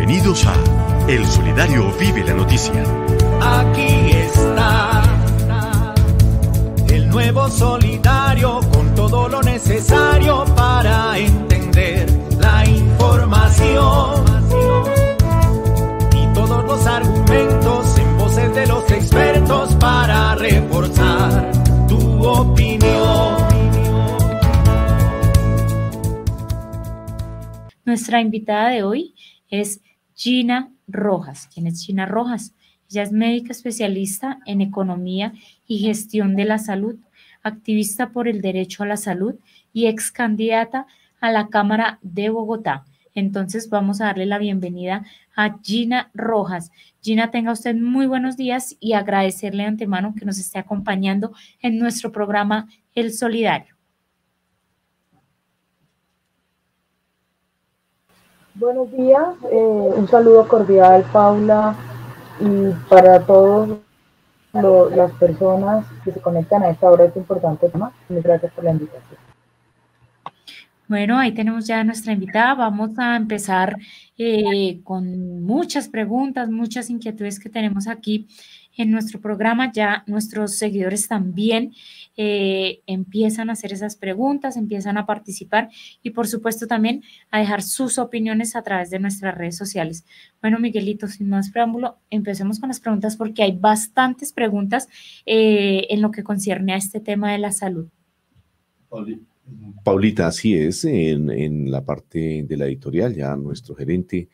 Bienvenidos a El Solidario Vive la Noticia. Aquí está el nuevo Solidario con todo lo necesario para entender la información y todos los argumentos en voces de los expertos para reforzar tu opinión. Nuestra invitada de hoy es Gina Rojas. ¿Quién es Gina Rojas? Ella es médica especialista en economía y gestión de la salud, activista por el derecho a la salud y ex candidata a la Cámara de Bogotá. Entonces vamos a darle la bienvenida a Gina Rojas. Gina, tenga usted muy buenos días y agradecerle de antemano que nos esté acompañando en nuestro programa El Solidario. Buenos días, eh, un saludo cordial, Paula, y para todas las personas que se conectan a esta hora de este importante tema. Muchas gracias por la invitación. Bueno, ahí tenemos ya a nuestra invitada. Vamos a empezar eh, con muchas preguntas, muchas inquietudes que tenemos aquí en nuestro programa. Ya nuestros seguidores también eh, empiezan a hacer esas preguntas, empiezan a participar y por supuesto también a dejar sus opiniones a través de nuestras redes sociales. Bueno, Miguelito, sin más preámbulo, empecemos con las preguntas porque hay bastantes preguntas eh, en lo que concierne a este tema de la salud. Paulita, así es, en, en, la parte de la editorial ya nuestro gerente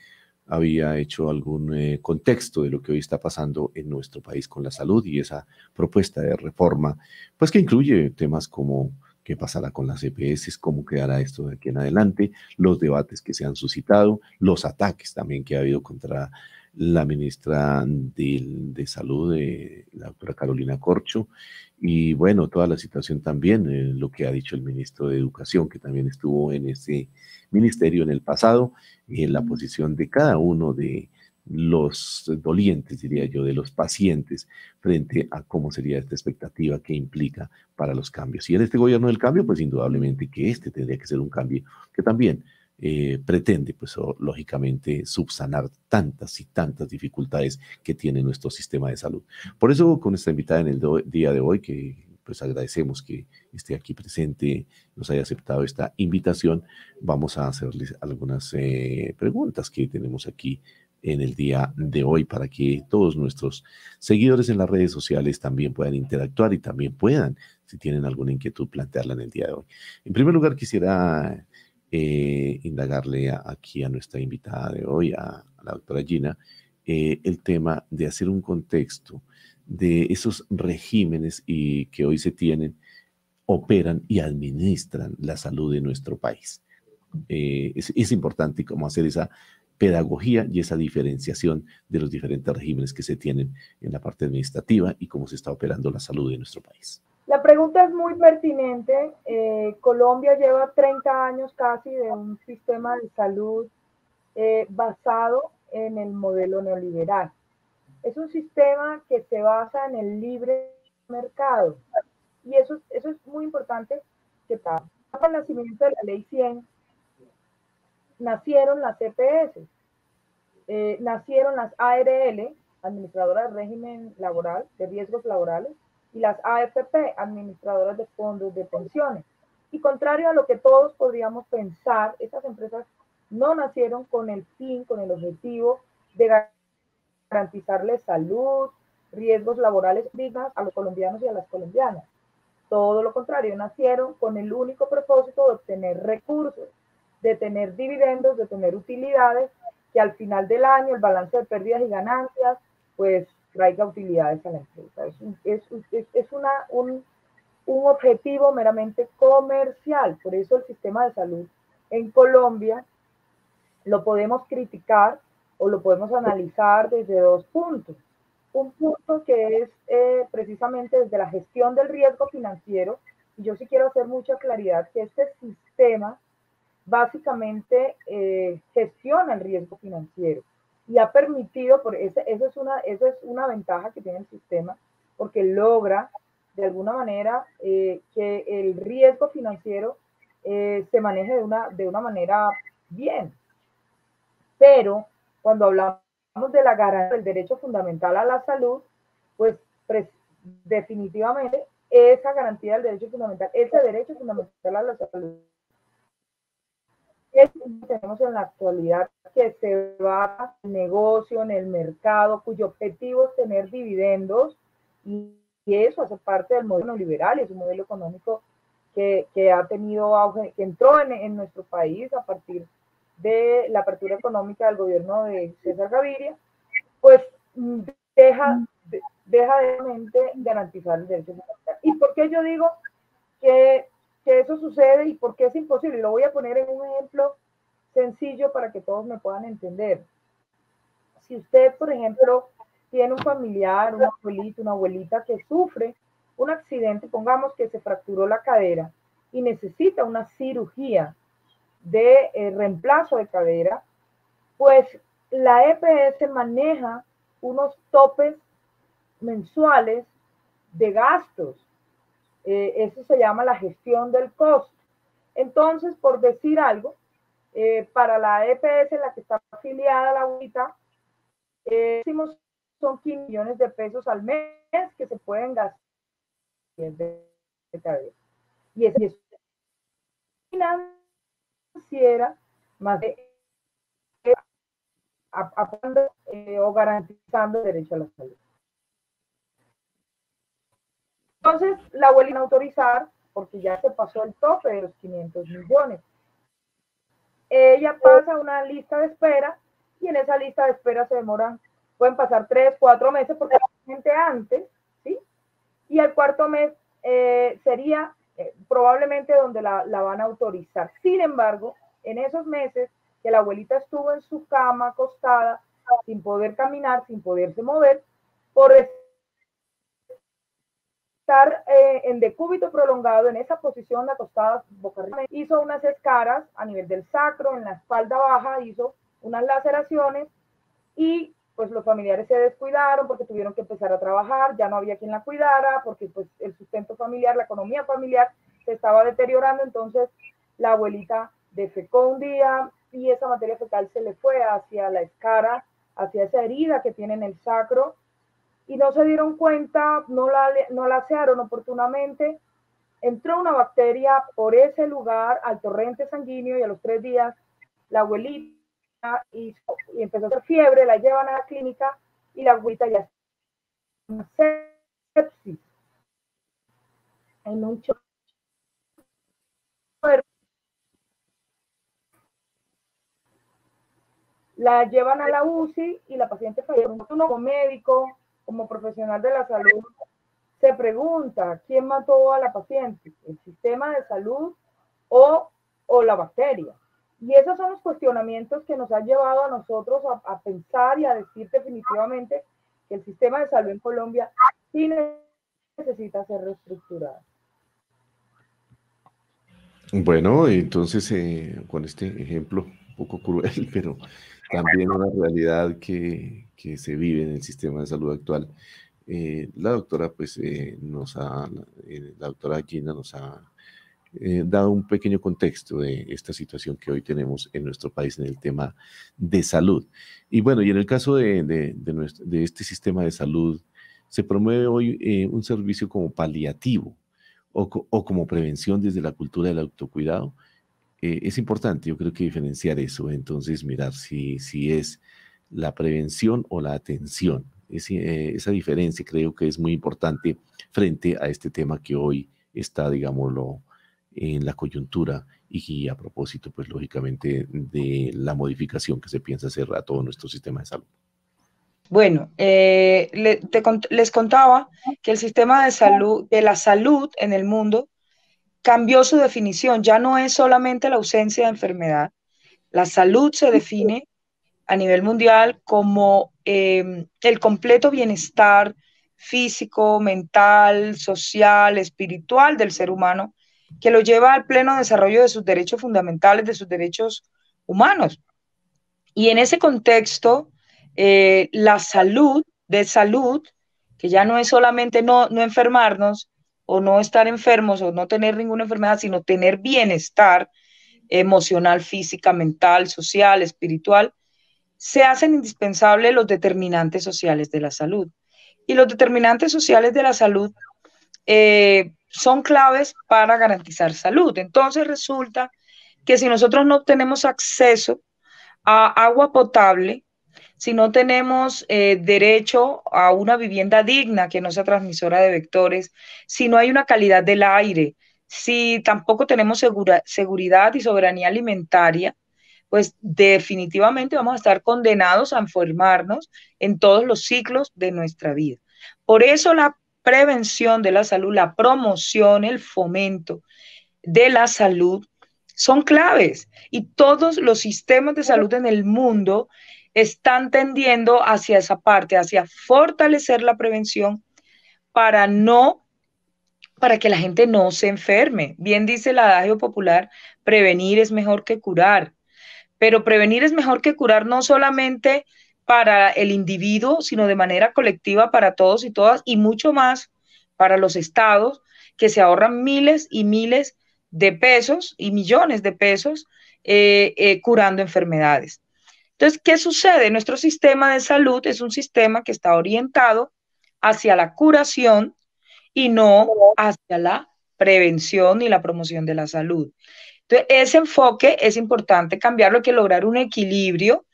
había hecho algún eh, contexto de lo que hoy está pasando en nuestro país con la salud y esa propuesta de reforma, pues que incluye temas como qué pasará con las EPS, cómo quedará esto de aquí en adelante, los debates que se han suscitado, los ataques también que ha habido contra la ministra de, Salud, de la doctora Carolina Corcho, y bueno, toda la situación también, eh, lo que ha dicho el ministro de Educación, que también estuvo en ese ministerio en el pasado, y en la posición de cada uno de los dolientes, diría yo, de los pacientes frente a cómo sería esta expectativa que implica para los cambios. Y en este gobierno del cambio, pues indudablemente que este tendría que ser un cambio que también eh, pretende, pues lógicamente, subsanar tantas y tantas dificultades que tiene nuestro sistema de salud. Por eso, con esta invitada en el día de hoy, que pues agradecemos que esté aquí presente, nos haya aceptado esta invitación, vamos a hacerles algunas eh, preguntas que tenemos aquí en el día de hoy para que todos nuestros seguidores en las redes sociales también puedan interactuar y también puedan, si tienen alguna inquietud, plantearla en el día de hoy. En primer lugar, quisiera eh, indagarle aquí a nuestra invitada de hoy, a, la doctora Gina, eh, el tema de hacer un contexto de esos regímenes y que hoy se tienen, operan y administran la salud de nuestro país. Eh, es, importante como hacer esa pedagogía y esa diferenciación de los diferentes regímenes que se tienen en la parte administrativa y cómo se está operando la salud de nuestro país. La pregunta es muy pertinente. Eh, Colombia lleva 30 años casi de un sistema de salud eh, basado en el modelo neoliberal. Es un sistema que se basa en el libre mercado. Y eso, eso es muy importante que para el nacimiento de la ley 100 nacieron las CPS, eh, nacieron las ARL, Administradoras de Régimen Laboral, de Riesgos Laborales, y las AFP, administradoras de fondos de pensiones. Y contrario a lo que todos podríamos pensar, estas empresas no nacieron con el fin, con el objetivo de garantizarle salud, riesgos laborales dignas a los colombianos y a las colombianas. Todo lo contrario, nacieron con el único propósito de obtener recursos, de tener dividendos, de tener utilidades, que al final del año el balance de pérdidas y ganancias, pues traiga utilidades a la empresa. Es, es, es una, un, un objetivo meramente comercial. Por eso el sistema de salud en Colombia lo podemos criticar o lo podemos analizar desde dos puntos. Un punto que es eh, precisamente desde la gestión del riesgo financiero, y yo sí quiero hacer mucha claridad que este sistema básicamente eh, gestiona el riesgo financiero y ha permitido, por ese, eso, es una, eso es una ventaja que tiene el sistema, porque logra de alguna manera eh, que el riesgo financiero eh, se maneje de una, de una manera bien. Pero cuando hablamos de la garantía del derecho fundamental a la salud, pues definitivamente esa garantía del derecho fundamental, ese derecho fundamental a la salud que tenemos en la actualidad que se va al negocio, en el mercado, cuyo objetivo es tener dividendos y, eso hace parte del modelo liberal, es un modelo económico que, que ha tenido auge, que entró en, en, nuestro país a partir de la apertura económica del gobierno de César Gaviria, pues mm, deja, deja de garantizar el derecho fundamental. ¿Y por qué yo digo que que eso sucede y por qué es imposible. Lo voy a poner en un ejemplo sencillo para que todos me puedan entender. Si usted, por ejemplo, tiene un familiar, un abuelito, una abuelita que sufre un accidente, pongamos que se fracturó la cadera y necesita una cirugía de eh, reemplazo de cadera, pues la EPS maneja unos topes mensuales de gastos eh, eso se llama la gestión del costo. Entonces, por decir algo, eh, para la EPS la que está afiliada la UITA, son 15 millones de pesos al mes que se pueden gastar Y es financiera más de o garantizando el derecho a la salud. Entonces, la vuelven a autorizar porque ya se pasó el tope de los 500 millones. Ella pasa una lista de espera y en esa lista de espera se demoran, pueden pasar tres, cuatro meses porque gente antes, ¿sí? Y el cuarto mes eh, sería eh, probablemente donde la, la, van a autorizar. Sin embargo, en esos meses que la abuelita estuvo en su cama acostada, sin poder caminar, sin poderse mover, por estar eh, en decúbito prolongado, en esa posición de acostada hizo unas escaras a nivel del sacro, en la espalda baja, hizo unas laceraciones y pues los familiares se descuidaron porque tuvieron que empezar a trabajar, ya no había quien la cuidara, porque pues el sustento familiar, la economía familiar se estaba deteriorando, entonces la abuelita defecó un día y esa materia fecal se le fue hacia la escara, hacia esa herida que tiene en el sacro, y no se dieron cuenta, no la, no la asearon oportunamente. Entró una bacteria por ese lugar al torrente sanguíneo y a los tres días la abuelita y, empezó a hacer fiebre, la llevan a la clínica y la abuelita ya sepsis en un la llevan a la UCI y la paciente falleció. Un como médico como profesional de la salud, se pregunta quién mató a la paciente, el sistema de salud o, o la bacteria. Y esos son los cuestionamientos que nos han llevado a nosotros a, pensar y a decir definitivamente que el sistema de salud en Colombia sí necesita ser reestructurado. Bueno, entonces eh, con este ejemplo un poco cruel, pero también una realidad que, que se vive en el sistema de salud actual. Eh, la doctora, pues, eh, nos ha, la doctora Gina nos ha dado un pequeño contexto de esta situación que hoy tenemos en nuestro país en el tema de salud. Y bueno, y en el caso de, de, de, este sistema de salud, se promueve hoy un servicio como paliativo o, o, como prevención desde la cultura del autocuidado. es importante, yo creo que diferenciar eso, entonces mirar si, si es la prevención o la atención. Eh, esa diferencia creo que es muy importante frente a este tema que hoy está, digámoslo, en la coyuntura y a propósito, pues lógicamente, de la modificación que se piensa hacer a todo nuestro sistema de salud. Bueno, eh, les contaba que el sistema de salud, de la salud en el mundo cambió su definición. Ya no es solamente la ausencia de enfermedad. La salud se define a nivel mundial como em, el completo bienestar físico, mental, social, espiritual del ser humano, que lo lleva al pleno desarrollo de sus derechos fundamentales, de sus derechos humanos. Y en ese contexto, eh, la salud de salud, que ya no es solamente no, no enfermarnos o no estar enfermos o no tener ninguna enfermedad, sino tener bienestar emocional, física, mental, social, espiritual, se hacen indispensables los determinantes sociales de la salud. Y los determinantes sociales de la salud eh, son claves para garantizar salud. Entonces resulta que si nosotros no tenemos acceso a agua potable, si no tenemos eh, derecho a una vivienda digna que no sea transmisora de vectores, si no hay una calidad del aire, si tampoco tenemos seguridad y soberanía alimentaria, pues definitivamente vamos a estar condenados a enfermarnos en todos los ciclos de nuestra vida. Por eso la prevención de la salud, la promoción, el fomento de la salud son claves y todos los sistemas de salud en el mundo están tendiendo hacia esa parte, hacia fortalecer la prevención para no para que la gente no se enferme. Bien dice el adagio popular, prevenir es mejor que curar. Pero prevenir es mejor que curar no solamente para el individuo, sino de manera colectiva para todos y todas y mucho más para los estados que se ahorran miles y miles de pesos y millones de pesos eh, eh, curando enfermedades. Entonces, ¿qué sucede? Nuestro sistema de salud es un sistema que está orientado hacia la curación y no hacia la prevención y la promoción de la salud. Entonces, ese enfoque es importante cambiarlo, hay que lograr un equilibrio,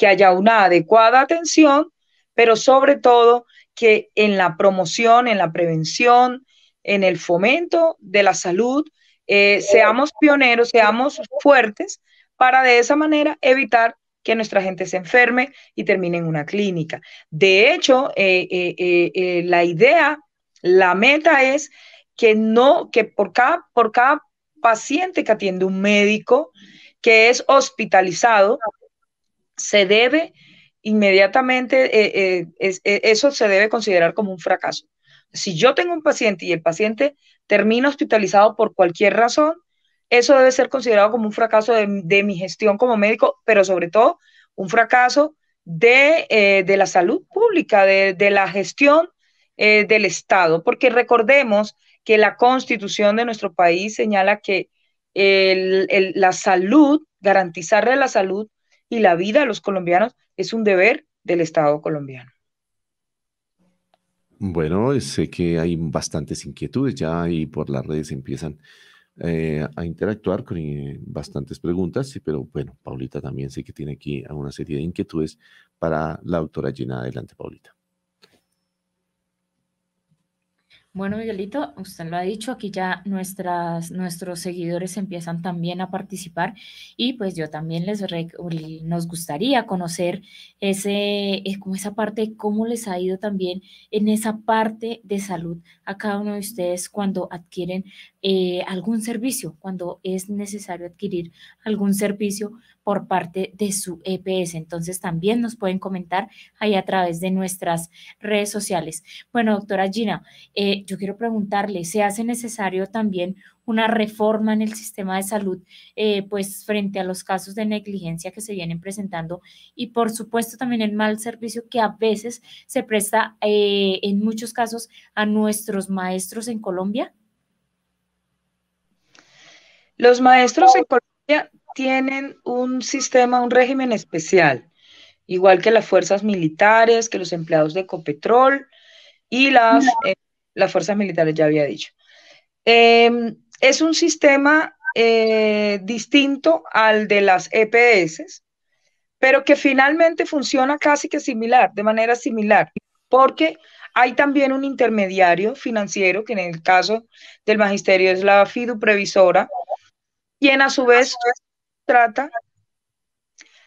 que haya una adecuada atención, pero sobre todo que en la promoción, en la prevención, en el fomento de la salud, eh, seamos pioneros, seamos fuertes para de esa manera evitar que nuestra gente se enferme y termine en una clínica. De hecho, eh, eh, la idea, la meta es que no, que por cada, por cada paciente que atiende un médico que es hospitalizado, se debe inmediatamente, eh, eh, eh, eso se debe considerar como un fracaso. Si yo tengo un paciente y el paciente termina hospitalizado por cualquier razón, eso debe ser considerado como un fracaso de, mi gestión como médico, pero sobre todo un fracaso de, la salud pública, de, la gestión del Estado, porque recordemos que la constitución de nuestro país señala que la salud, garantizarle la salud y la vida a los colombianos es un deber del Estado colombiano. Bueno, sé que hay bastantes inquietudes ya y por las redes empiezan eh, a interactuar con eh, bastantes preguntas, pero bueno, Paulita también sé que tiene aquí una serie de inquietudes para la autora Gina. Adelante, Paulita. Bueno, Miguelito, usted lo ha dicho, aquí ya nuestras, nuestros seguidores empiezan también a participar y pues yo también les nos gustaría conocer ese, eh, como esa parte, cómo les ha ido también en esa parte de salud a cada uno de ustedes cuando adquieren eh, algún servicio, cuando es necesario adquirir algún servicio por parte de su EPS. Entonces también nos pueden comentar ahí a través de nuestras redes sociales. Bueno, doctora Gina, eh, yo quiero preguntarle, ¿se hace necesario también una reforma en el sistema de salud, eh, pues frente a los casos de negligencia que se vienen presentando y por supuesto también el mal servicio que a veces se presta eh, en muchos casos a nuestros maestros en Colombia? Los maestros en Colombia tienen un sistema, un régimen especial, igual que las fuerzas militares, que los empleados de Copetrol y las, eh, las fuerzas militares, ya había dicho. Em, es un sistema eh, distinto al de las EPS, pero que finalmente funciona casi que similar, de manera similar, porque hay también un intermediario financiero, que en el caso del magisterio es la FIDU previsora, quien a su vez trata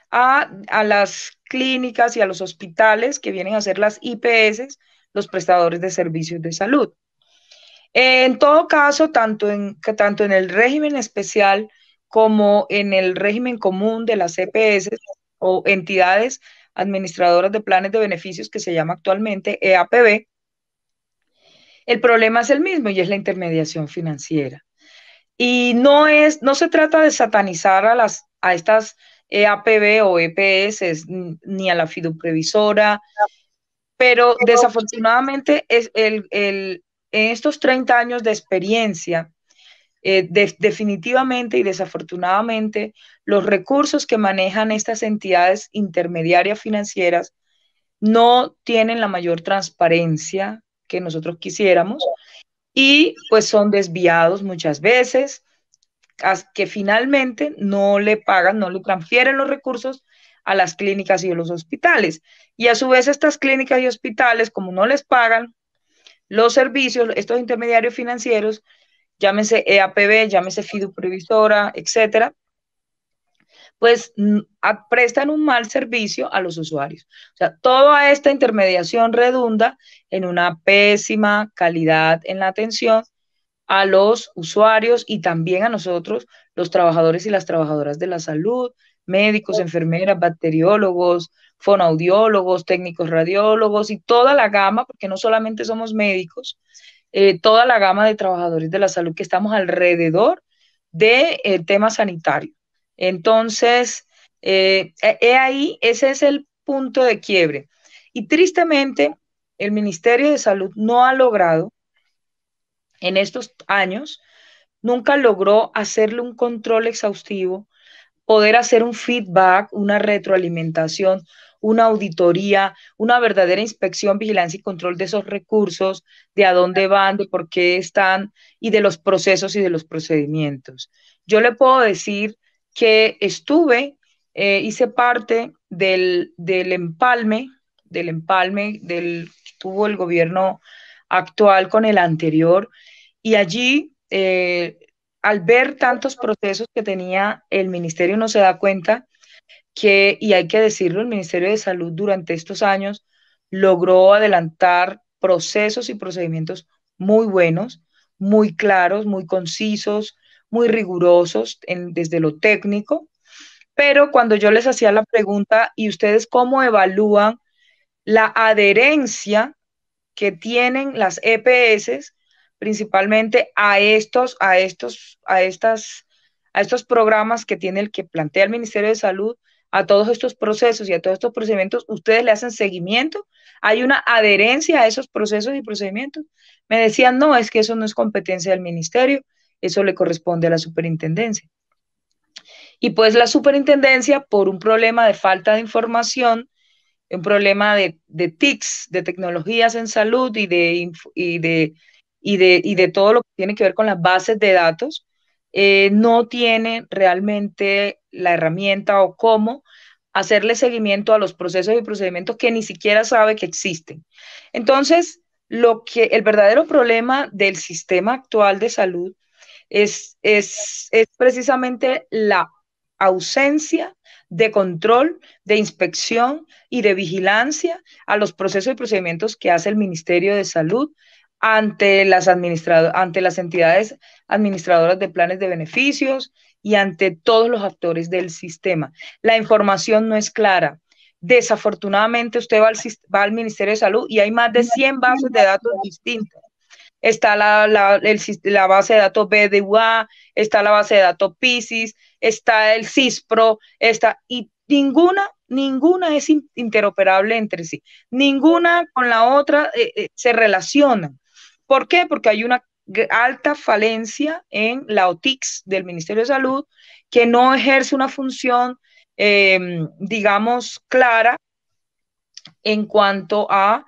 a, las clínicas y a los hospitales que vienen a ser las IPS, los prestadores de servicios de salud. En todo caso, tanto en, tanto en el régimen especial como en el régimen común de las EPS o entidades administradoras de planes de beneficios que se llama actualmente EAPB, el problema es el mismo y es la intermediación financiera. Y no es, no se trata de satanizar a las, a estas EAPB o EPS ni a la fiduprevisora, pero desafortunadamente es el, en estos 30 años de experiencia, eh, definitivamente y desafortunadamente los recursos que manejan estas entidades intermediarias financieras no tienen la mayor transparencia que nosotros quisiéramos y pues son desviados muchas veces, que finalmente no le pagan, no le transfieren los recursos a las clínicas y a los hospitales. Y a su vez estas clínicas y hospitales, como no les pagan los servicios, estos intermediarios financieros, llámese EAPB, llámese FIDU Previsora, etcétera, pues prestan un mal servicio a los usuarios. O sea, toda esta intermediación redunda en una pésima calidad en la atención a los usuarios y también a nosotros, los trabajadores y las trabajadoras de la salud, médicos, enfermeras, bacteriólogos, fonoaudiólogos, técnicos radiólogos y toda la gama, porque no solamente somos médicos, eh, toda la gama de trabajadores de la salud que estamos alrededor del de, tema sanitario. Entonces, eh, he ahí, ese es el punto de quiebre. Y tristemente, el Ministerio de Salud no ha logrado en estos años, nunca logró hacerle un control exhaustivo, poder hacer un feedback, una retroalimentación, una auditoría, una verdadera inspección, vigilancia y control de esos recursos, de a dónde van, de por qué están y de los procesos y de los procedimientos. Yo le puedo decir que estuve, eh, hice parte del, del empalme, del empalme del tuvo el gobierno actual con el anterior, y allí, eh, al ver tantos procesos que tenía el ministerio, no se da cuenta que, y hay que decirlo, el Ministerio de Salud durante estos años logró adelantar procesos y procedimientos muy buenos, muy claros, muy concisos, muy rigurosos desde lo técnico. Pero cuando yo les hacía la pregunta, ¿y ustedes cómo evalúan la adherencia que tienen las EPS principalmente a estos, a estos, a estas, a estos programas que tiene el que plantea el Ministerio de Salud, a todos estos procesos y a todos estos procedimientos, ustedes le hacen seguimiento, hay una adherencia a esos procesos y procedimientos. Me decían, no, es que eso no es competencia del ministerio, eso le corresponde a la superintendencia. Y pues la superintendencia, por un problema de falta de información, un problema de, de TICs, de tecnologías en salud y de, y de y de, y de todo lo que tiene que ver con las bases de datos, eh, no tiene realmente la herramienta o cómo hacerle seguimiento a los procesos y procedimientos que ni siquiera sabe que existen. Entonces, lo que el verdadero problema del sistema actual de salud es, es, es precisamente la ausencia de control, de inspección y de vigilancia a los procesos y procedimientos que hace el Ministerio de Salud ante las, ante las entidades administradoras de planes de beneficios y ante todos los actores del sistema. La información no es clara. Desafortunadamente, usted va al, va al Ministerio de Salud y hay más de 100 bases de datos distintas. Está la, la, la base de datos BDUA, está la base de datos PISIS, está el CISPRO, está, y ninguna, ninguna es interoperable entre sí. Ninguna con la otra eh, eh, se relaciona. ¿Por qué? Porque hay una alta falencia en la OTIX del Ministerio de Salud que no ejerce una función, em, digamos, clara en cuanto a,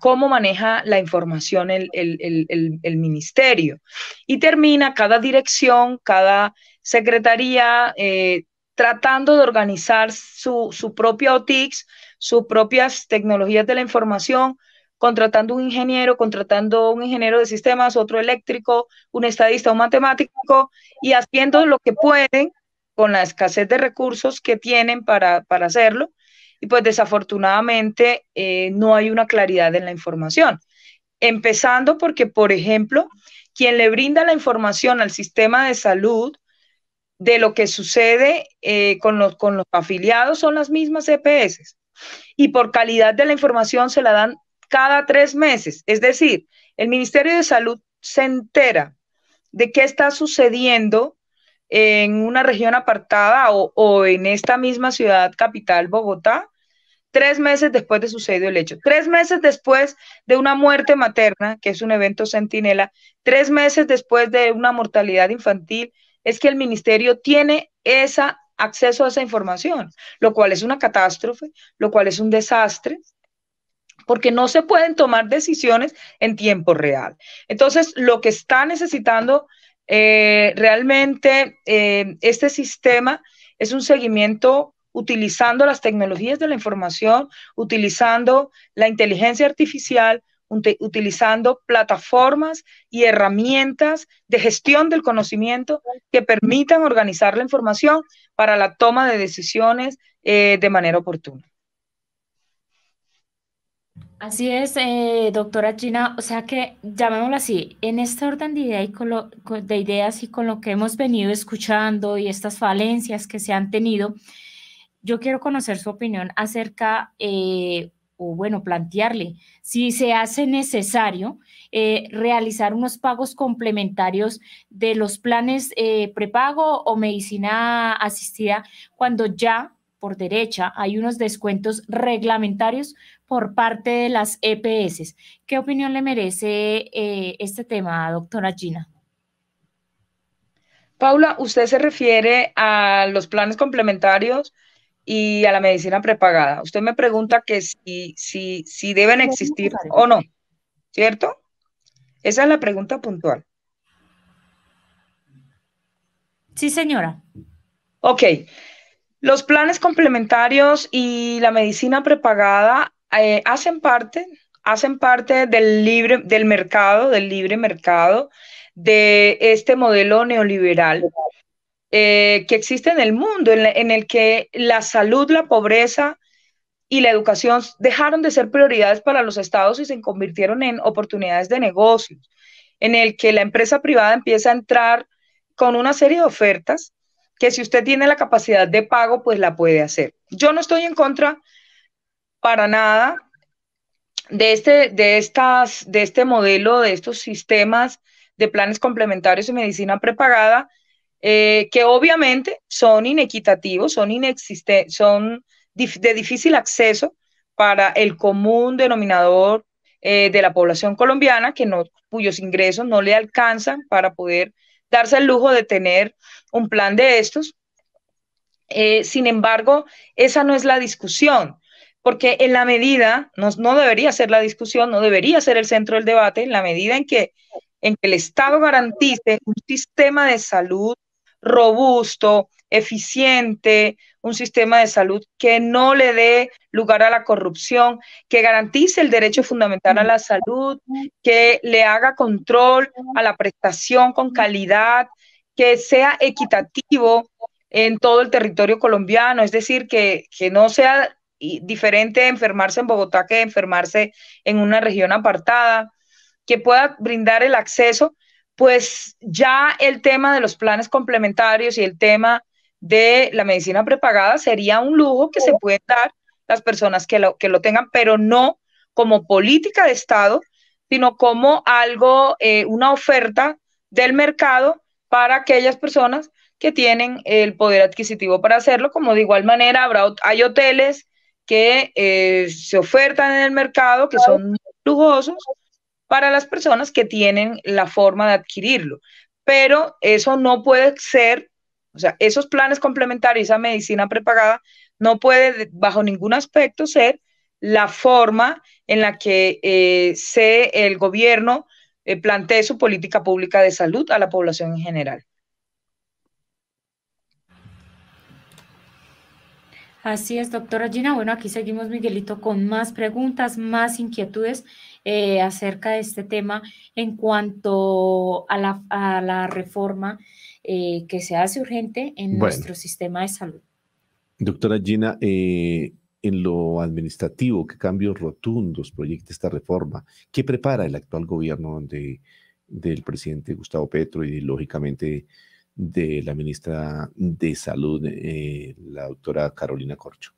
cómo maneja la información el, ministerio. Y termina cada dirección, cada secretaría eh, tratando de organizar su, su propia OTIX, sus propias tecnologías de la información contratando un ingeniero, contratando un ingeniero de sistemas, otro eléctrico, un estadista, un matemático, y haciendo lo que pueden con la escasez de recursos que tienen para, hacerlo. Y pues desafortunadamente eh, no hay una claridad en la información. Empezando porque, por ejemplo, quien le brinda la información al sistema de salud de lo que sucede eh, con, los, con los afiliados son las mismas EPS. Y por calidad de la información se la dan cada tres meses. Es decir, el Ministerio de Salud se entera de qué está sucediendo en una región apartada o, en esta misma ciudad capital, Bogotá, tres meses después de sucedido el hecho, tres meses después de una muerte materna, que es un evento centinela, tres meses después de una mortalidad infantil, es que el ministerio tiene ese acceso a esa información, lo cual es una catástrofe, lo cual es un desastre, porque no se pueden tomar decisiones en tiempo real. Entonces, lo que está necesitando eh, realmente eh, este sistema es un seguimiento utilizando las tecnologías de la información, utilizando la inteligencia artificial, utilizando plataformas y herramientas de gestión del conocimiento que permitan organizar la información para la toma de decisiones eh, de manera oportuna. Así es, eh, doctora Gina, o sea que, llamémoslo así, en este orden de, de ideas y con lo que hemos venido escuchando y estas falencias que se han tenido, yo quiero conocer su opinión acerca, eh, o bueno, plantearle si se hace necesario eh, realizar unos pagos complementarios de los planes prepago o medicina asistida cuando ya por derecha hay unos descuentos reglamentarios por parte de las EPS. ¿Qué opinión le merece este tema, doctora Gina? Paula, usted se refiere a los planes complementarios y a la medicina prepagada. Usted me pregunta que si, si, si deben existir o no, ¿cierto? Esa es la pregunta puntual. Sí, señora. Ok. Los planes complementarios y la medicina prepagada eh, hacen parte, hacen parte del libre, del mercado, del libre mercado, de este modelo neoliberal eh, que existe en el mundo, en, el que la salud, la pobreza y la educación dejaron de ser prioridades para los estados y se convirtieron en oportunidades de negocios, en el que la empresa privada empieza a entrar con una serie de ofertas que si usted tiene la capacidad de pago, pues la puede hacer. Yo no estoy en contra para nada de este, de estas, de este modelo, de estos sistemas de planes complementarios y medicina prepagada, eh, que obviamente son inequitativos, son, inexistentes, son de difícil acceso para el común denominador eh, de la población colombiana, que no, cuyos ingresos no le alcanzan para poder darse el lujo de tener un plan de estos. Eh, sin embargo, esa no es la discusión, porque en la medida, no, no, debería ser la discusión, no debería ser el centro del debate, en la medida en que, en que el Estado garantice un sistema de salud robusto, eficiente, un sistema de salud que no le dé lugar a la corrupción, que garantice el derecho fundamental a la salud, que le haga control a la prestación con calidad, que sea equitativo en todo el territorio colombiano, es decir, que, que no sea diferente enfermarse en Bogotá que enfermarse en una región apartada, que pueda brindar el acceso pues ya el tema de los planes complementarios y el tema de la medicina prepagada sería un lujo que se puede dar las personas que lo, que lo tengan, pero no como política de Estado, sino como algo, eh, una oferta del mercado para aquellas personas que tienen el poder adquisitivo para hacerlo, como de igual manera habrá, hay hoteles que eh, se ofertan en el mercado, que son lujosos, para las personas que tienen la forma de adquirirlo. Pero eso no puede ser, o sea, esos planes complementarios, esa medicina prepagada, no puede bajo ningún aspecto ser la forma en la que eh, se, el gobierno eh, plantee su política pública de salud a la población en general. Así es, doctora Gina. Bueno, aquí seguimos, Miguelito, con más preguntas, más inquietudes. Eh, acerca de este tema en cuanto a la, reforma eh, que se hace urgente en nuestro sistema de salud. Doctora Gina, eh, en lo administrativo, ¿qué cambios rotundos proyecta esta reforma? ¿Qué prepara el actual gobierno de, del presidente Gustavo Petro y lógicamente de la ministra de Salud, la doctora Carolina Corcho?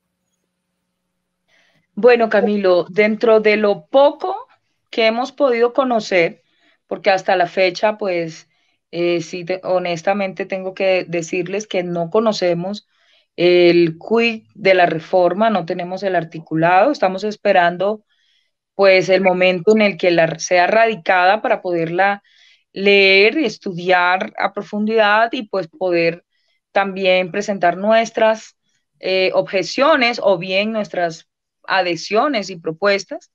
Bueno, Camilo, dentro de lo poco que hemos podido conocer, porque hasta la fecha, pues, eh, sí, honestamente tengo que decirles que no conocemos el quid de la reforma, no tenemos el articulado, estamos esperando pues el momento en el que la sea radicada para poderla leer, estudiar a profundidad y pues poder también presentar nuestras eh, objeciones o bien nuestras adhesiones y propuestas.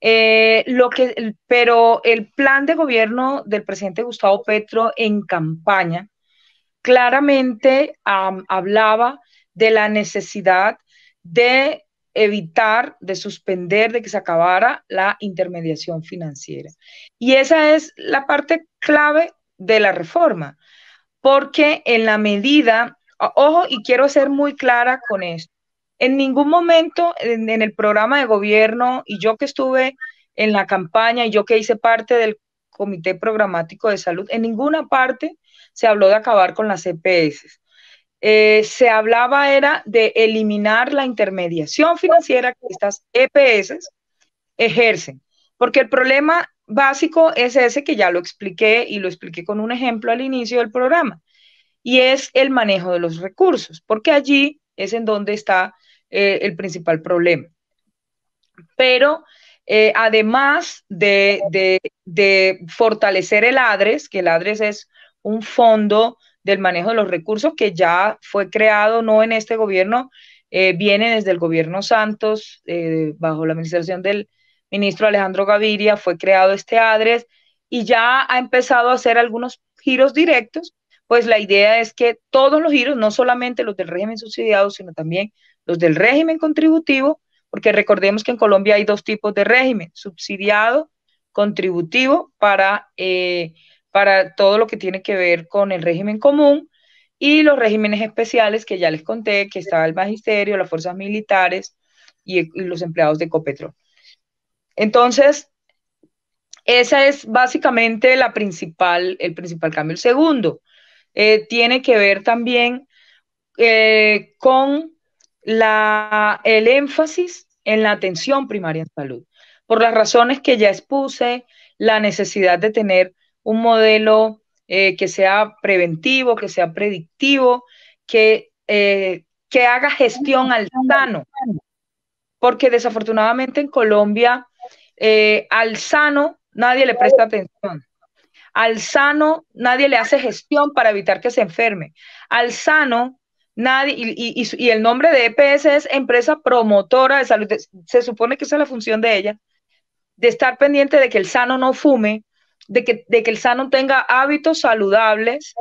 Eh, lo que, pero el plan de gobierno del presidente Gustavo Petro en campaña claramente hablaba de la necesidad de evitar, de suspender, de que se acabara la intermediación financiera. Y esa es la parte clave de la reforma, porque en la medida, ojo, y quiero ser muy clara con esto, en ningún momento en, el programa de gobierno, y yo que estuve en la campaña, y yo que hice parte del Comité Programático de Salud, en ninguna parte se habló de acabar con las EPS. Eh, se hablaba era de eliminar la intermediación financiera que estas EPS ejercen, porque el problema básico es ese que ya lo expliqué y lo expliqué con un ejemplo al inicio del programa, y es el manejo de los recursos, porque allí es en donde está eh, el principal problema. Pero eh, además de, de, fortalecer el ADRES, que el ADRES es un fondo del manejo de los recursos que ya fue creado, no en este gobierno, eh, viene desde el gobierno Santos, eh, bajo la administración del ministro Alejandro Gaviria, fue creado este ADRES y ya ha empezado a hacer algunos giros directos, pues la idea es que todos los giros, no solamente los del régimen subsidiado, sino también los del régimen contributivo, porque recordemos que en Colombia hay dos tipos de régimen, subsidiado, contributivo, para eh, para todo lo que tiene que ver con el régimen común y los regímenes especiales que ya les conté, que estaba el magisterio, las fuerzas militares y, los empleados de Copetrol. Entonces, esa es básicamente la principal, el principal cambio. El segundo eh, tiene que ver también eh, con la, el énfasis en la atención primaria en salud, por las razones que ya expuse, la necesidad de tener un modelo eh, que sea preventivo, que sea predictivo, que, eh, que haga gestión al sano. Porque desafortunadamente en Colombia eh, al sano nadie le presta atención. Al sano nadie le hace gestión para evitar que se enferme. Al sano nadie, y, y, el nombre de EPS es Empresa Promotora de Salud. Se supone que esa es la función de ella, de estar pendiente de que el sano no fume, de que, el sano tenga hábitos saludables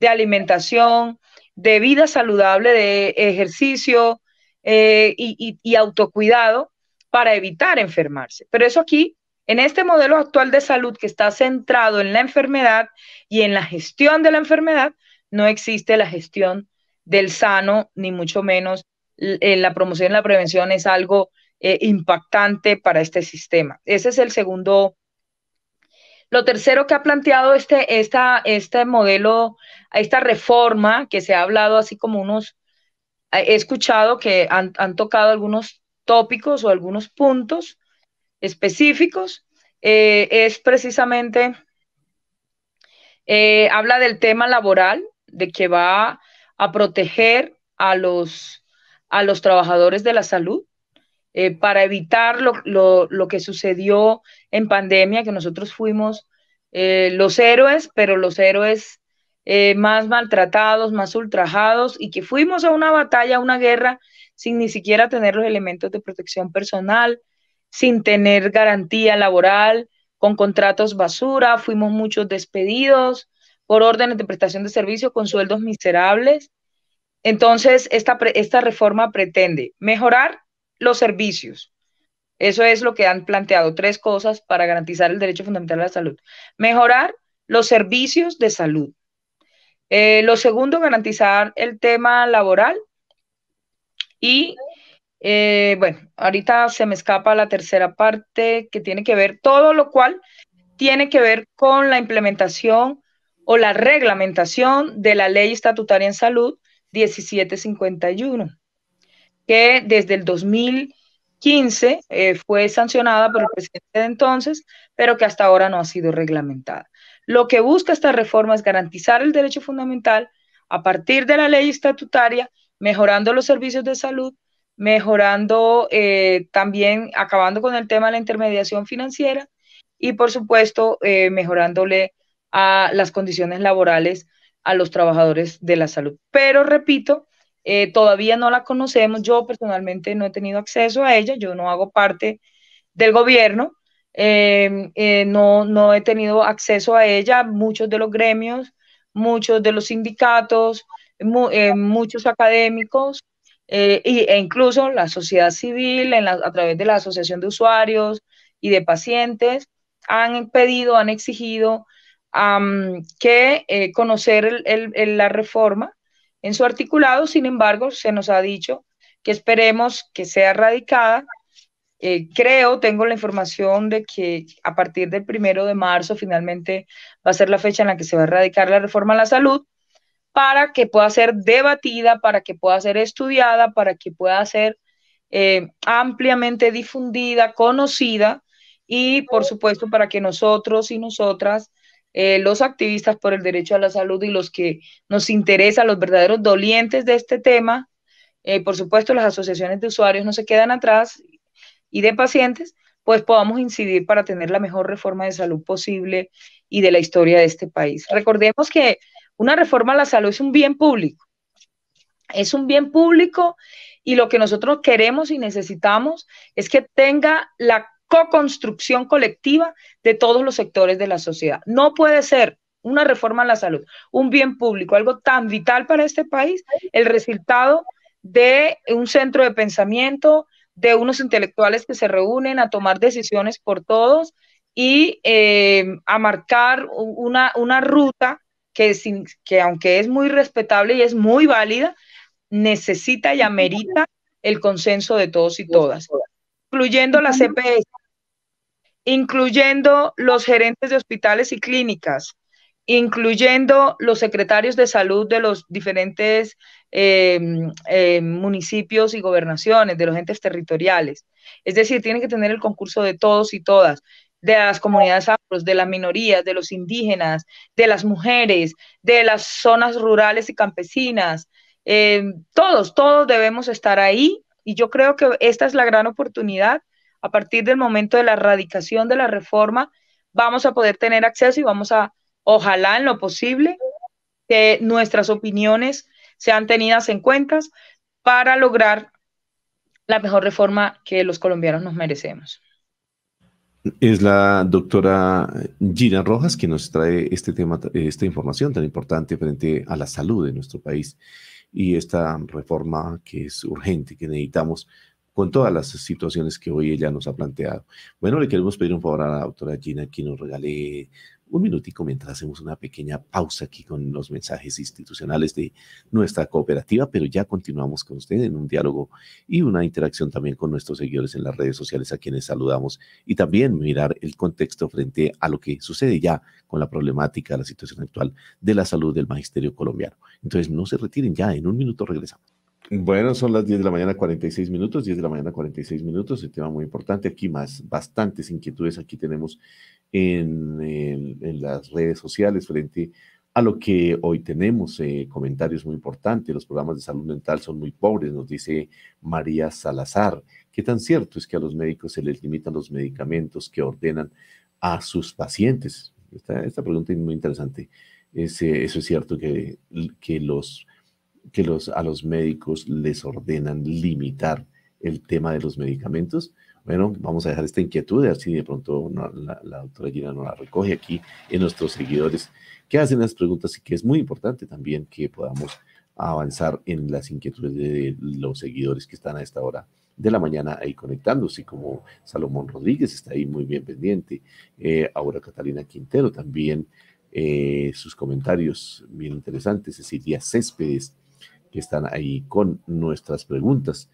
de alimentación, de vida saludable, de ejercicio eh, y, autocuidado para evitar enfermarse. Pero eso aquí, en este modelo actual de salud que está centrado en la enfermedad y en la gestión de la enfermedad, no existe la gestión del sano, ni mucho menos en la promoción y la prevención es algo eh, impactante para este sistema. Ese es el segundo lo tercero que ha planteado este, esta, este modelo, esta reforma que se ha hablado así como unos, he escuchado que han, tocado algunos tópicos o algunos puntos específicos, eh, es precisamente, eh, habla del tema laboral, de que va a proteger a los, a los trabajadores de la salud, eh, para evitar lo, que sucedió en pandemia, que nosotros fuimos eh, los héroes, pero los héroes eh, más maltratados, más ultrajados, y que fuimos a una batalla, a una guerra, sin ni siquiera tener los elementos de protección personal, sin tener garantía laboral, con contratos basura, fuimos muchos despedidos por órdenes de prestación de servicio con sueldos miserables. Entonces, esta, esta reforma pretende mejorar los servicios. Eso es lo que han planteado, tres cosas para garantizar el derecho fundamental a la salud. Mejorar los servicios de salud. Eh, lo segundo, garantizar el tema laboral. Y eh, bueno, ahorita se me escapa la tercera parte que tiene que ver, todo lo cual tiene que ver con la implementación o la reglamentación de la ley estatutaria en salud 1751 que desde el 2015 eh, fue sancionada por el presidente de entonces, pero que hasta ahora no ha sido reglamentada. Lo que busca esta reforma es garantizar el derecho fundamental a partir de la ley estatutaria mejorando los servicios de salud, mejorando eh, también, acabando con el tema de la intermediación financiera y por supuesto eh, mejorándole a las condiciones laborales a los trabajadores de la salud. Pero repito, eh, todavía no la conocemos, yo personalmente no he tenido acceso a ella, yo no hago parte del gobierno, no, no he tenido acceso a ella, muchos de los gremios, muchos de los sindicatos, muchos académicos eh, e incluso la sociedad civil a través de la Asociación de Usuarios y de Pacientes han pedido, han exigido que eh, conocer la reforma en su articulado, sin embargo, se nos ha dicho que esperemos que sea radicada. Eh, creo, tengo la información de que a partir del primero de marzo finalmente va a ser la fecha en la que se va a erradicar la reforma a la salud para que pueda ser debatida, para que pueda ser estudiada, para que pueda ser eh, ampliamente difundida, conocida y, por supuesto, para que nosotros y nosotras, eh, los activistas por el derecho a la salud y los que nos interesan, los verdaderos dolientes de este tema, eh, por supuesto, las asociaciones de usuarios no se quedan atrás y de pacientes, pues podamos incidir para tener la mejor reforma de salud posible y de la historia de este país. Recordemos que una reforma a la salud es un bien público. Es un bien público y lo que nosotros queremos y necesitamos es que tenga la co-construcción colectiva de todos los sectores de la sociedad. No puede ser una reforma a la salud, un bien público, algo tan vital para este país, el resultado de un centro de pensamiento, de unos intelectuales que se reúnen a tomar decisiones por todos y eh, a marcar una, una ruta que, sin, que aunque es muy respetable y es muy válida, necesita y amerita el consenso de todos y todas, incluyendo la CPS, incluyendo los gerentes de hospitales y clínicas, incluyendo los secretarios de salud de los diferentes eh, eh, municipios y gobernaciones, de los entes territoriales. Es decir, tiene que tener el concurso de todos y todas de las comunidades afros, de las minorías, de los indígenas, de las mujeres, de las zonas rurales y campesinas. Eh, todos, todos debemos estar ahí y yo creo que esta es la gran oportunidad. A partir del momento de la erradicación de la reforma, vamos a poder tener acceso y vamos a, ojalá en lo posible, que nuestras opiniones sean tenidas en cuenta para lograr la mejor reforma que los colombianos nos merecemos. Es la doctora Gina Rojas quien nos trae este tema, esta información tan importante frente a la salud de nuestro país y esta reforma que es urgente, que necesitamos con todas las situaciones que hoy ella nos ha planteado. Bueno, le queremos pedir un favor a la doctora Gina que nos regale un minutico mientras hacemos una pequeña pausa aquí con los mensajes institucionales de nuestra cooperativa, pero ya continuamos con usted en un diálogo y una interacción también con nuestros seguidores en las redes sociales a quienes saludamos y también mirar el contexto frente a lo que sucede ya con la problemática, la situación actual de la salud del magisterio colombiano. Entonces, no se retiren ya, en un minuto regresamos. Bueno, son las 10 de la mañana, 46 minutos, 10 de la mañana, 46 minutos, el tema muy importante, aquí más, bastantes inquietudes, aquí tenemos en, las redes sociales frente a lo que hoy tenemos. Eh, comentarios muy importantes, los programas de salud mental son muy pobres, nos dice María Salazar. ¿Qué tan cierto es que a los médicos se les limitan los medicamentos que ordenan a sus pacientes? Esta, pregunta es muy interesante. eso es cierto que, que, los, que los, a los médicos les ordenan limitar el tema de los medicamentos. Bueno, vamos a dejar esta inquietud, a ver de pronto la, doctora Gina nos la recoge aquí en nuestros seguidores que hacen las preguntas y que es muy importante también que podamos avanzar en las inquietudes de los seguidores que están a esta hora de la mañana ahí conectándose, como Salomón Rodríguez está ahí muy bien pendiente, eh, Aura Catalina Quintero también, eh, sus comentarios bien interesantes, Cecilia Céspedes, están ahí con nuestras preguntas.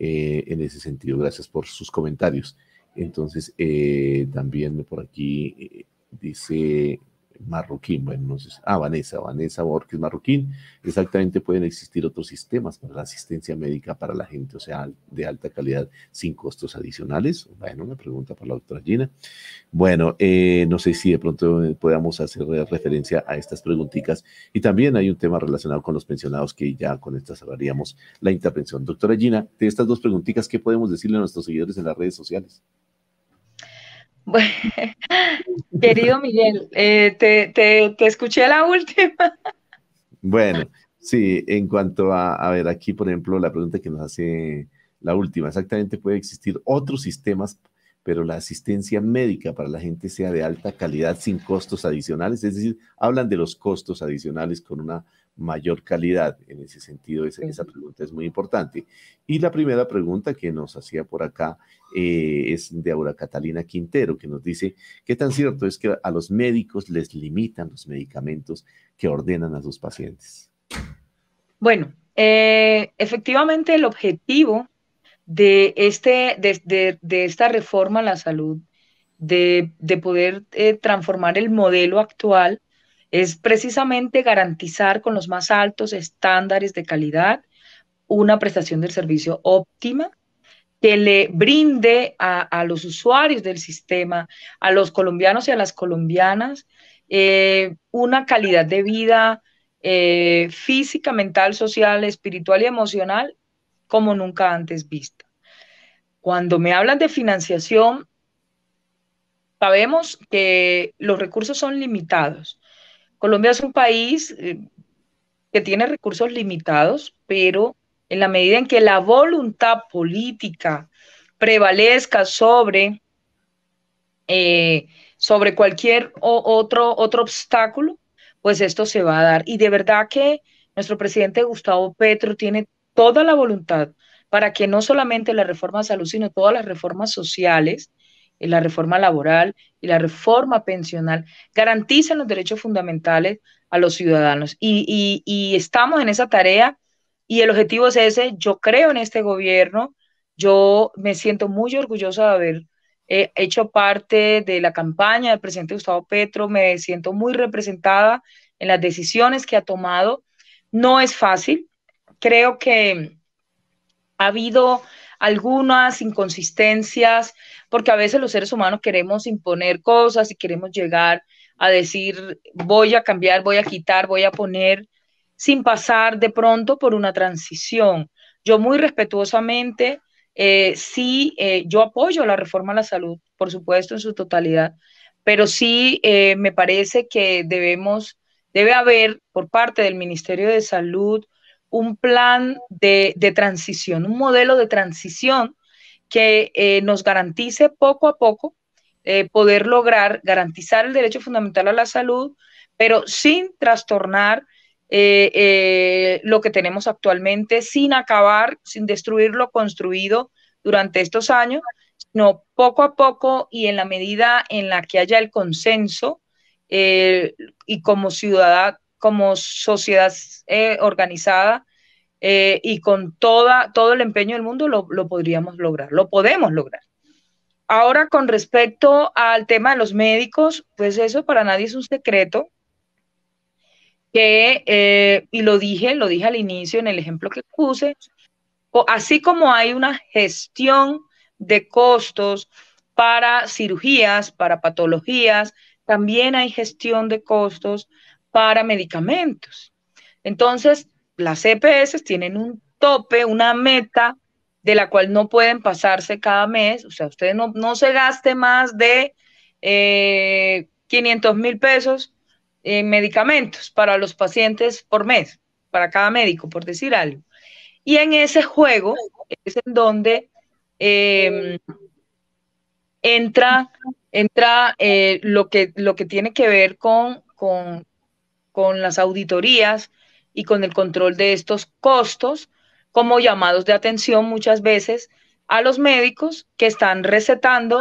Eh, en ese sentido. Gracias por sus comentarios. Entonces, eh, también por aquí eh, dice Marroquín, bueno, no sé, ah, Vanessa, Vanessa Borges Marroquín, exactamente pueden existir otros sistemas para la asistencia médica para la gente, o sea, de alta calidad sin costos adicionales. Bueno, una pregunta para la doctora Gina. Bueno, eh, no sé si de pronto podamos hacer referencia a estas preguntitas y también hay un tema relacionado con los pensionados que ya con esta cerraríamos la intervención. Doctora Gina, de estas dos preguntitas, ¿qué podemos decirle a nuestros seguidores en las redes sociales? Bueno, querido Miguel, eh, te, te, escuché la última. Bueno, sí, en cuanto a, a ver, aquí, por ejemplo, la pregunta que nos hace la última, exactamente puede existir otros sistemas, pero la asistencia médica para la gente sea de alta calidad sin costos adicionales, es decir, hablan de los costos adicionales con una mayor calidad. En ese sentido, esa, esa, pregunta es muy importante. Y la primera pregunta que nos hacía por acá eh, es de Aura Catalina Quintero, que nos dice, ¿qué tan cierto es que a los médicos les limitan los medicamentos que ordenan a sus pacientes? Bueno, eh, efectivamente el objetivo de, este, de, de, esta reforma a la salud, de, poder eh, transformar el modelo actual, es precisamente garantizar con los más altos estándares de calidad una prestación del servicio óptima que le brinde a, los usuarios del sistema, a los colombianos y a las colombianas, eh, una calidad de vida eh, física, mental, social, espiritual y emocional como nunca antes vista. Cuando me hablan de financiación, sabemos que los recursos son limitados Colombia es un país eh, que tiene recursos limitados, pero en la medida en que la voluntad política prevalezca sobre, eh, sobre cualquier otro, otro obstáculo, pues esto se va a dar. Y de verdad que nuestro presidente Gustavo Petro tiene toda la voluntad para que no solamente la reforma de salud, sino todas las reformas sociales la reforma laboral y la reforma pensional garantizan los derechos fundamentales a los ciudadanos. Y, estamos en esa tarea y el objetivo es ese. Yo creo en este gobierno. Yo me siento muy orgullosa de haber eh, hecho parte de la campaña del presidente Gustavo Petro. Me siento muy representada en las decisiones que ha tomado. No es fácil. Creo que ha habido algunas inconsistencias, porque a veces los seres humanos queremos imponer cosas y queremos llegar a decir, voy a cambiar, voy a quitar, voy a poner, sin pasar de pronto por una transición. Yo muy respetuosamente, eh, sí, eh, yo apoyo la reforma a la salud, por supuesto, en su totalidad, pero sí eh, me parece que debemos, debe haber por parte del Ministerio de Salud un plan de, transición, un modelo de transición que eh, nos garantice poco a poco eh, poder lograr garantizar el derecho fundamental a la salud, pero sin trastornar eh, lo que tenemos actualmente, sin acabar, sin destruir lo construido durante estos años, sino poco a poco y en la medida en la que haya el consenso y como ciudad, como sociedad eh, organizada eh, y con toda, todo el empeño del mundo lo, podríamos lograr, lo podemos lograr. Ahora, con respecto al tema de los médicos, pues eso para nadie es un secreto, que, eh, y lo dije, lo dije al inicio en el ejemplo que puse, así como hay una gestión de costos para cirugías, para patologías, también hay gestión de costos para medicamentos. Entonces, las EPS tienen un tope, una meta de la cual no pueden pasarse cada mes. O sea, usted no, no se gaste más de 500 eh, mil pesos en medicamentos para los pacientes por mes, para cada médico, por decir algo. Y en ese juego es en donde em, entra, entra eh, lo, que, lo que tiene que ver con, con las auditorías y con el control de estos costos como llamados de atención muchas veces a los médicos que están recetando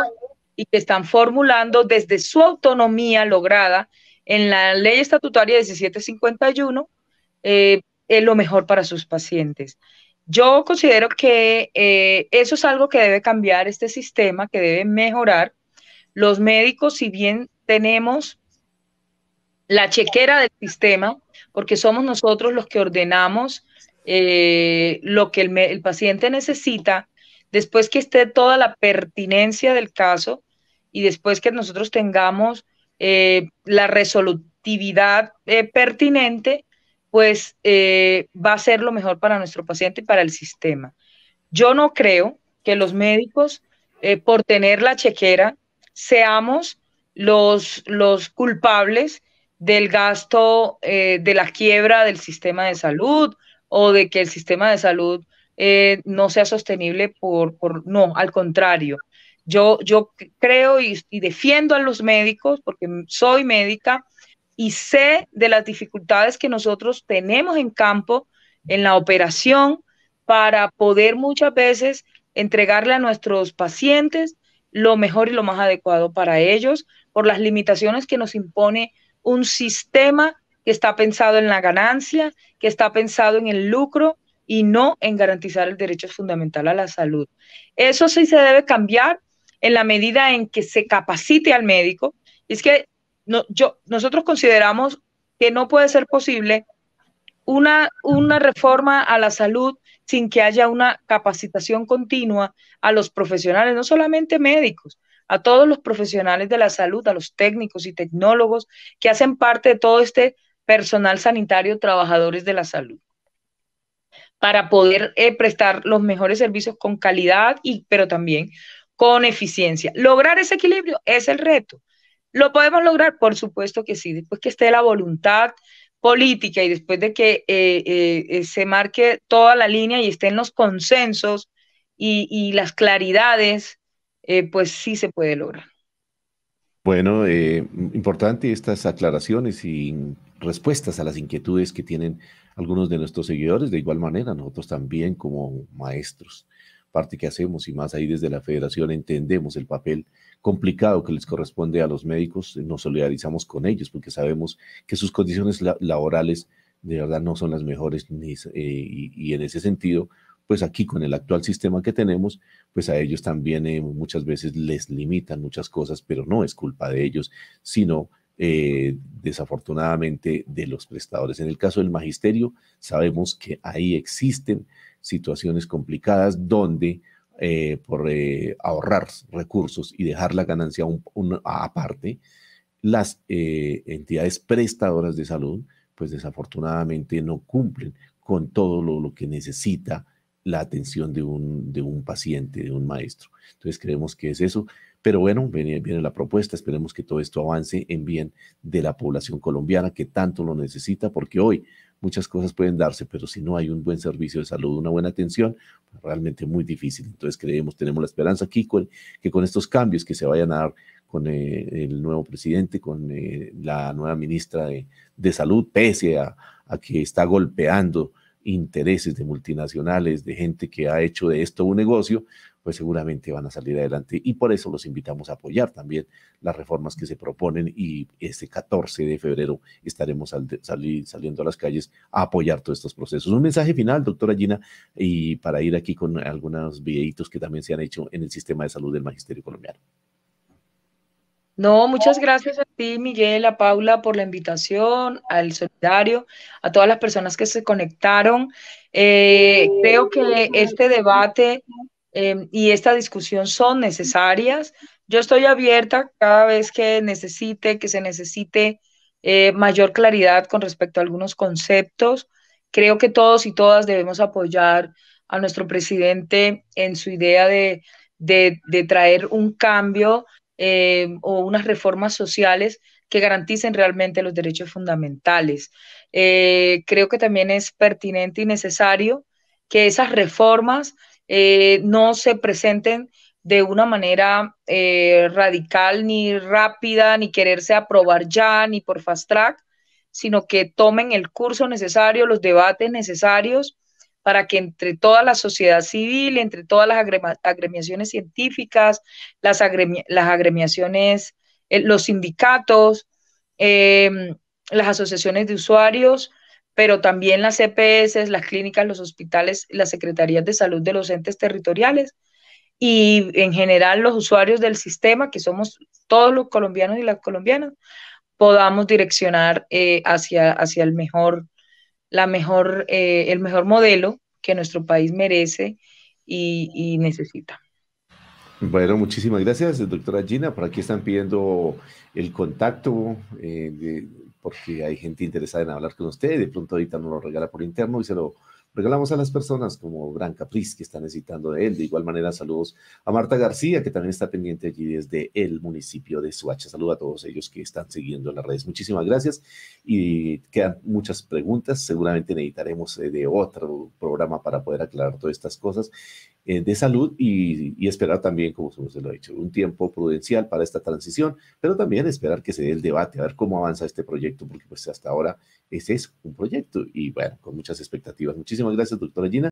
y que están formulando desde su autonomía lograda en la ley estatutaria 1751 eh, lo mejor para sus pacientes. Yo considero que eh, eso es algo que debe cambiar este sistema, que debe mejorar. Los médicos, si bien tenemos la chequera del sistema, porque somos nosotros los que ordenamos eh, lo que el, paciente necesita, después que esté toda la pertinencia del caso y después que nosotros tengamos eh, la resolutividad eh, pertinente, pues va a ser lo mejor para nuestro paciente y para el sistema. Yo no creo que los médicos, por tener la chequera, seamos los, los culpables del gasto eh, de la quiebra del sistema de salud o de que el sistema de salud eh, no sea sostenible por, por, no, al contrario. Yo, yo creo y, defiendo a los médicos porque soy médica y sé de las dificultades que nosotros tenemos en campo, en la operación, para poder muchas veces entregarle a nuestros pacientes lo mejor y lo más adecuado para ellos por las limitaciones que nos impone un sistema que está pensado en la ganancia, que está pensado en el lucro y no en garantizar el derecho fundamental a la salud. Eso sí se debe cambiar en la medida en que se capacite al médico. Es que no, yo, nosotros consideramos que no puede ser posible una, una reforma a la salud sin que haya una capacitación continua a los profesionales, no solamente médicos, a todos los profesionales de la salud, a los técnicos y tecnólogos que hacen parte de todo este personal sanitario, trabajadores de la salud, para poder eh, prestar los mejores servicios con calidad, y, pero también con eficiencia. Lograr ese equilibrio es el reto. ¿Lo podemos lograr? Por supuesto que sí, después que esté la voluntad política y después de que eh, eh, se marque toda la línea y estén los consensos y, y las claridades eh, pues sí se puede lograr. Bueno, eh, importante estas aclaraciones y respuestas a las inquietudes que tienen algunos de nuestros seguidores. De igual manera, nosotros también como maestros, parte que hacemos y más ahí desde la federación entendemos el papel complicado que les corresponde a los médicos, nos solidarizamos con ellos porque sabemos que sus condiciones laborales de verdad no son las mejores eh, y en ese sentido pues aquí con el actual sistema que tenemos, pues a ellos también eh, muchas veces les limitan muchas cosas, pero no es culpa de ellos, sino eh, desafortunadamente de los prestadores. En el caso del magisterio, sabemos que ahí existen situaciones complicadas donde eh, por ahorrar recursos y dejar la ganancia aparte, las entidades prestadoras de salud, pues desafortunadamente no cumplen con todo lo que necesita la atención de un, de un paciente, de un maestro. Entonces creemos que es eso. Pero bueno, viene, viene, la propuesta, esperemos que todo esto avance en bien de la población colombiana que tanto lo necesita, porque hoy muchas cosas pueden darse, pero si no hay un buen servicio de salud, una buena atención, pues realmente muy difícil. Entonces creemos, tenemos la esperanza aquí que con estos cambios que se vayan a dar con eh, el nuevo presidente, con eh, la nueva ministra de, de Salud, pese a, a que está golpeando intereses de multinacionales, de gente que ha hecho de esto un negocio, pues seguramente van a salir adelante. Y por eso los invitamos a apoyar también las reformas que se proponen y este 14 de febrero estaremos saliendo a las calles a apoyar todos estos procesos. Un mensaje final, doctora Gina, y para ir aquí con algunos videitos que también se han hecho en el sistema de salud del Magisterio Colombiano. No, muchas gracias a ti, Miguel, a Paula, por la invitación, al solidario, a todas las personas que se conectaron. Eh, creo que este debate em, y esta discusión son necesarias. Yo estoy abierta cada vez que necesite, que se necesite eh, mayor claridad con respecto a algunos conceptos. Creo que todos y todas debemos apoyar a nuestro presidente en su idea de, de, de traer un cambio eh, o unas reformas sociales que garanticen realmente los derechos fundamentales. Eh, creo que también es pertinente y necesario que esas reformas eh, no se presenten de una manera radical ni rápida, ni quererse aprobar ya, ni por fast track, sino que tomen el curso necesario, los debates necesarios para que entre toda la sociedad civil, entre todas las agremiaciones científicas, las, agremiaciones, eh, los sindicatos, em, las asociaciones de usuarios, pero también las EPS, las clínicas, los hospitales, las secretarías de salud de los entes territoriales y en general los usuarios del sistema, que somos todos los colombianos y las colombianas, podamos direccionar eh, hacia, hacia el mejor, la mejor, eh, el mejor modelo que nuestro país merece y, necesita. Bueno, muchísimas gracias, doctora Gina. Por aquí están pidiendo el contacto, porque hay gente interesada en hablar con usted. De pronto ahorita nos lo regala por interno y se lo regalamos a las personas como Bran Capriz, que está necesitando de él. De igual manera, saludos a Marta García, que también está pendiente allí desde el municipio de Suacha. Saludos a todos ellos que están siguiendo en las redes. Muchísimas gracias. Y quedan muchas preguntas. Seguramente necesitaremos eh, de otro programa para poder aclarar todas estas cosas eh, de salud y, esperar también, como se lo ha dicho, un tiempo prudencial para esta transición, pero también esperar que se dé el debate, a ver cómo avanza este proyecto, porque pues hasta ahora ese es un proyecto y bueno, con muchas expectativas. Muchísimas gracias, doctora Gina.